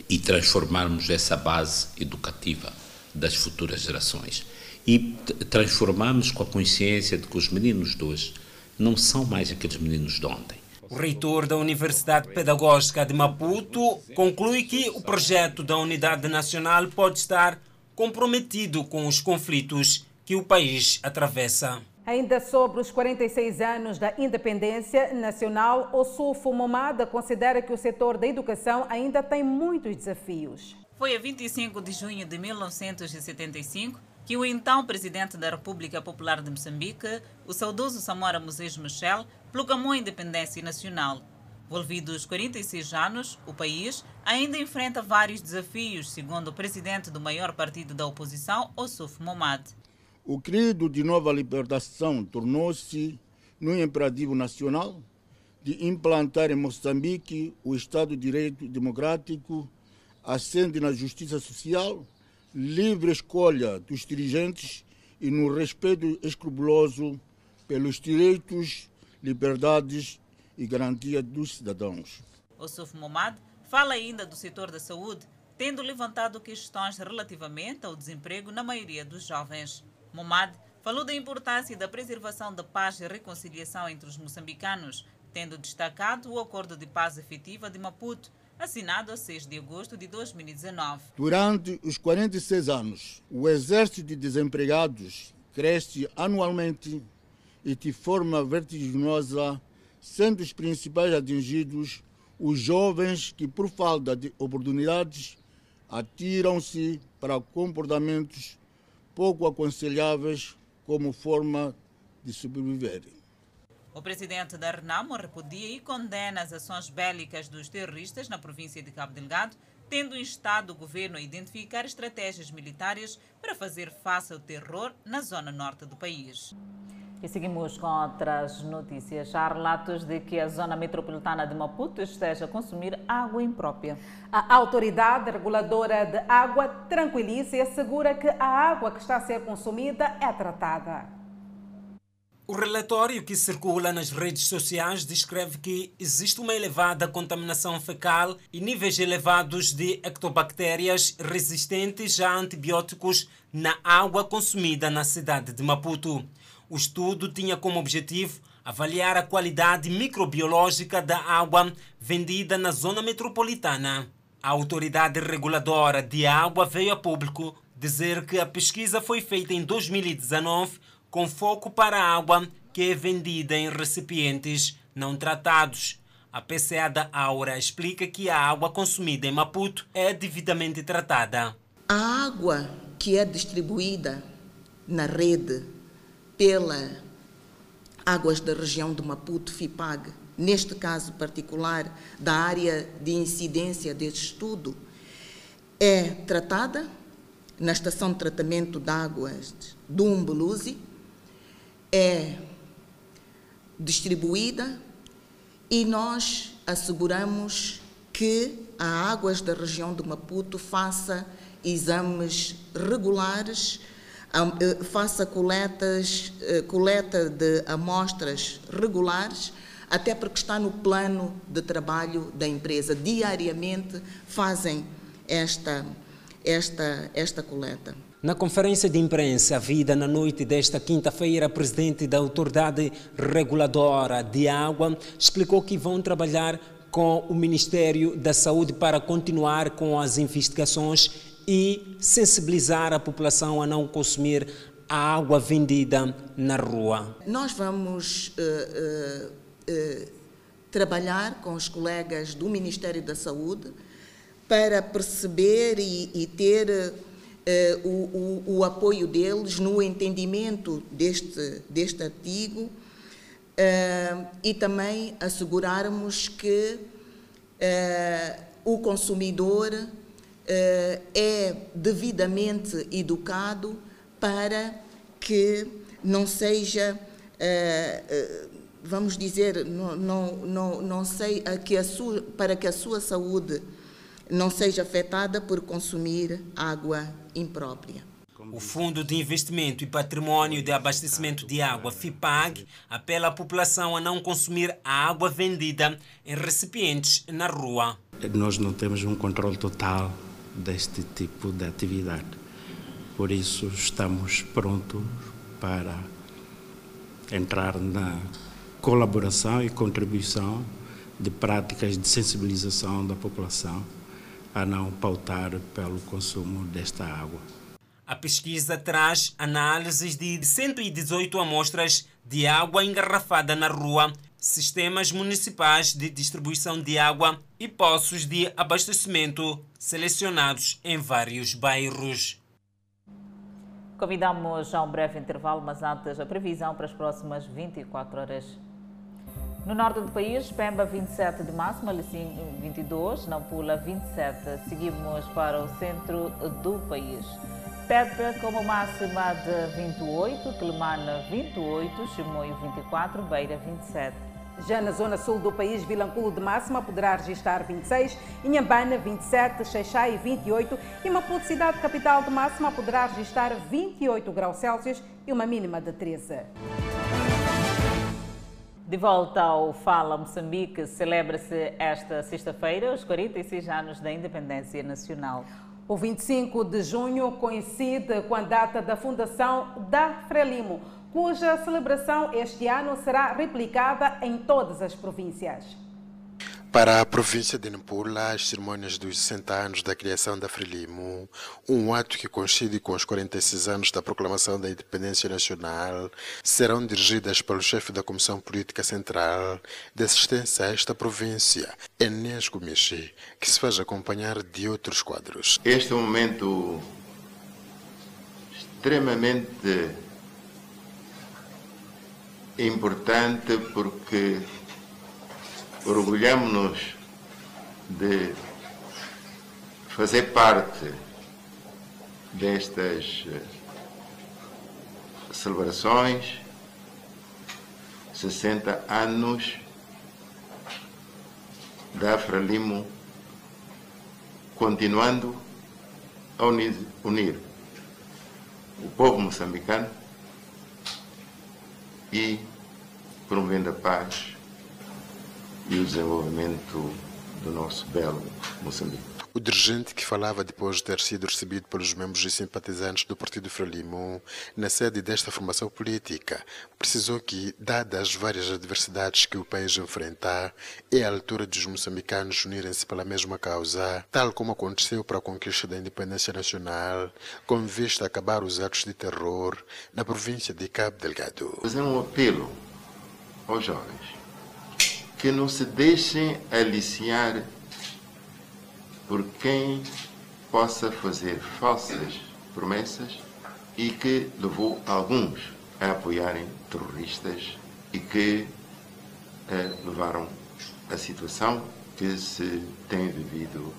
e transformarmos essa base educativa das futuras gerações. E transformarmos com a consciência de que os meninos de hoje não são mais aqueles meninos de ontem. O reitor da Universidade Pedagógica de Maputo conclui que o projeto da Unidade Nacional pode estar comprometido com os conflitos que o país atravessa. Ainda sobre os 46 anos da independência nacional, o Momada considera que o setor da educação ainda tem muitos desafios. Foi a 25 de junho de 1975 que o então presidente da República Popular de Moçambique, o saudoso Samora Moses Michel, proclamou a independência nacional. Volvidos 46 anos, o país ainda enfrenta vários desafios, segundo o presidente do maior partido da oposição, Ossuf Momad. O credo de nova libertação tornou-se no imperativo nacional de implantar em Moçambique o Estado de Direito Democrático, assente na justiça social, livre escolha dos dirigentes e no respeito escrupuloso pelos direitos, liberdades e garantias dos cidadãos. O Suf Momad fala ainda do setor da saúde, tendo levantado questões relativamente ao desemprego na maioria dos jovens. Momad falou da importância da preservação da paz e reconciliação entre os moçambicanos, tendo destacado o Acordo de Paz Efetiva de Maputo, assinado a 6 de agosto de 2019. Durante os 46 anos, o exército de desempregados cresce anualmente e de forma vertiginosa, sendo os principais atingidos os jovens que, por falta de oportunidades, atiram-se para comportamentos pouco aconselháveis como forma de sobreviver. O presidente da Renamo repudia e condena as ações bélicas dos terroristas na província de Cabo Delgado, tendo instado o governo a identificar estratégias militares para fazer face ao terror na zona norte do país. E seguimos com outras notícias. Há relatos de que a zona metropolitana de Maputo esteja a consumir água imprópria. A autoridade reguladora de água tranquiliza e assegura que a água que está a ser consumida é tratada. O relatório que circula nas redes sociais descreve que existe uma elevada contaminação fecal e níveis elevados de ectobactérias resistentes a antibióticos na água consumida na cidade de Maputo. O estudo tinha como objetivo avaliar a qualidade microbiológica da água vendida na zona metropolitana. A autoridade reguladora de água veio a público dizer que a pesquisa foi feita em 2019 com foco para a água que é vendida em recipientes não tratados. A PCA da Aura explica que a água consumida em Maputo é devidamente tratada. A água que é distribuída na rede pela Águas da região de Maputo, FIPAG, neste caso particular da área de incidência deste estudo, é tratada na estação de tratamento de águas do Umbuluzi, é distribuída e nós asseguramos que a Águas da região de Maputo faça exames regulares eh, faça coletas, eh, coleta de amostras regulares, até porque está no plano de trabalho da empresa. Diariamente fazem esta, esta, esta coleta. Na conferência de imprensa vida na noite desta quinta-feira, a presidente da Autoridade Reguladora de Água explicou que vão trabalhar com o Ministério da Saúde para continuar com as investigações e sensibilizar a população a não consumir a água vendida na rua. Nós vamos uh, uh, uh, trabalhar com os colegas do Ministério da Saúde para perceber e, e ter o, o, o, apoio deles no entendimento deste, deste artigo uh, e também assegurarmos que uh, o consumidor é devidamente educado para que não seja, vamos dizer, não, não, não, não sei, que a sua, para que a sua saúde não seja afetada por consumir água imprópria. O Fundo de Investimento e Patrimônio de Abastecimento de Água, FIPAG, apela à população a não consumir a água vendida em recipientes na rua. Nós não temos um controle total deste tipo de atividade. Por isso, estamos prontos para entrar na colaboração e contribuição de práticas de sensibilização da população a não pautar pelo consumo desta água. A pesquisa traz análises de 118 amostras de água engarrafada na rua, sistemas municipais de distribuição de água e poços de abastecimento selecionados em vários bairros. Convidamos a um breve intervalo, mas antes a previsão para as próximas 24 horas. No norte do país, Pemba 27 de máxima, Licim 22, Nampula 27. Seguimos para o centro do país. Petra com uma máxima de 28, Quelimana 28, Chimoio 24, Beira 27. Já na zona sul do país, Vilanculo de máxima poderá registrar 26, Inhambana 27, Xaixai 28 e Maputo, cidade capital de máxima, poderá registrar 28 graus Celsius e uma mínima de 13. De volta ao Fala Moçambique, celebra-se esta sexta-feira os 46 anos da independência nacional. O 25 de junho coincide com a data da fundação da Frelimo, cuja celebração este ano será replicada em todas as províncias. Para a província de Nampula, as cerimônias dos 60 anos da criação da Frelimo, um ato que coincide com os 46 anos da proclamação da independência nacional, serão dirigidas pelo chefe da Comissão Política Central de assistência a esta província, Enes Gomichi, que se faz acompanhar de outros quadros. Este é um momento extremamente importante porque orgulhamos-nos de fazer parte destas eh, celebrações, 60 anos da Fralimo, continuando a unir, unir o povo moçambicano e promovendo a paz e o desenvolvimento do nosso belo Moçambique. O dirigente que falava depois de ter sido recebido pelos membros e simpatizantes do Partido Frelimo na sede desta formação política, precisou que, dadas as várias adversidades que o país enfrenta, é a altura dos moçambicanos unirem-se pela mesma causa, tal como aconteceu para a conquista da independência nacional, com vista a acabar os atos de terror na província de Cabo Delgado. Fazer um apelo aos jovens que não se deixem aliciar por quem possa fazer falsas promessas e que levou alguns a apoiarem terroristas e que eh, levaram a situação que se tem vivido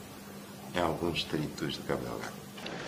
em alguns distritos de Cabo Delgado.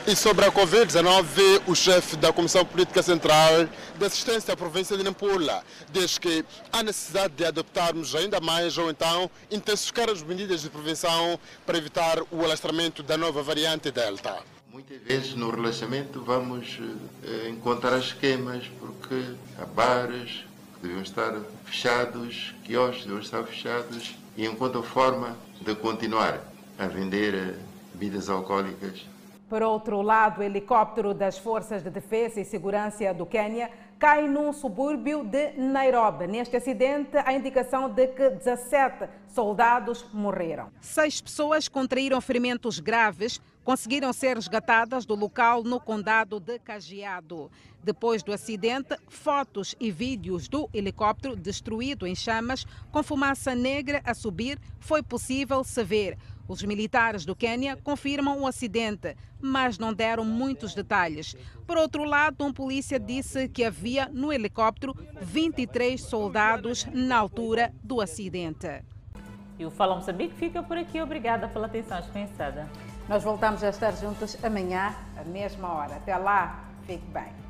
E sobre a Covid-19, o chefe da Comissão Política Central de Assistência à província de Nampula diz que há necessidade de adoptarmos ainda mais ou então intensificar as medidas de prevenção para evitar o alastramento da nova variante Delta. Muitas vezes no relaxamento vamos eh, encontrar esquemas porque há bares que deviam estar fechados, quiosques deviam estar fechados e encontram forma de continuar a vender eh, bebidas alcoólicas por outro lado, o helicóptero das Forças de Defesa e Segurança do Quênia cai num subúrbio de Nairobi. Neste acidente, a indicação de que 17 soldados morreram. Seis pessoas contraíram ferimentos graves, conseguiram ser resgatadas do local no condado de Cagiado. Depois do acidente, fotos e vídeos do helicóptero destruído em chamas, com fumaça negra a subir, foi possível se ver. Os militares do Quênia confirmam o acidente, mas não deram muitos detalhes. Por outro lado, um polícia disse que havia no helicóptero 23 soldados na altura do acidente. E o Fala Moçambique fica por aqui. Obrigada pela atenção dispensada. Nós voltamos a estar juntos amanhã, à mesma hora. Até lá, fique bem.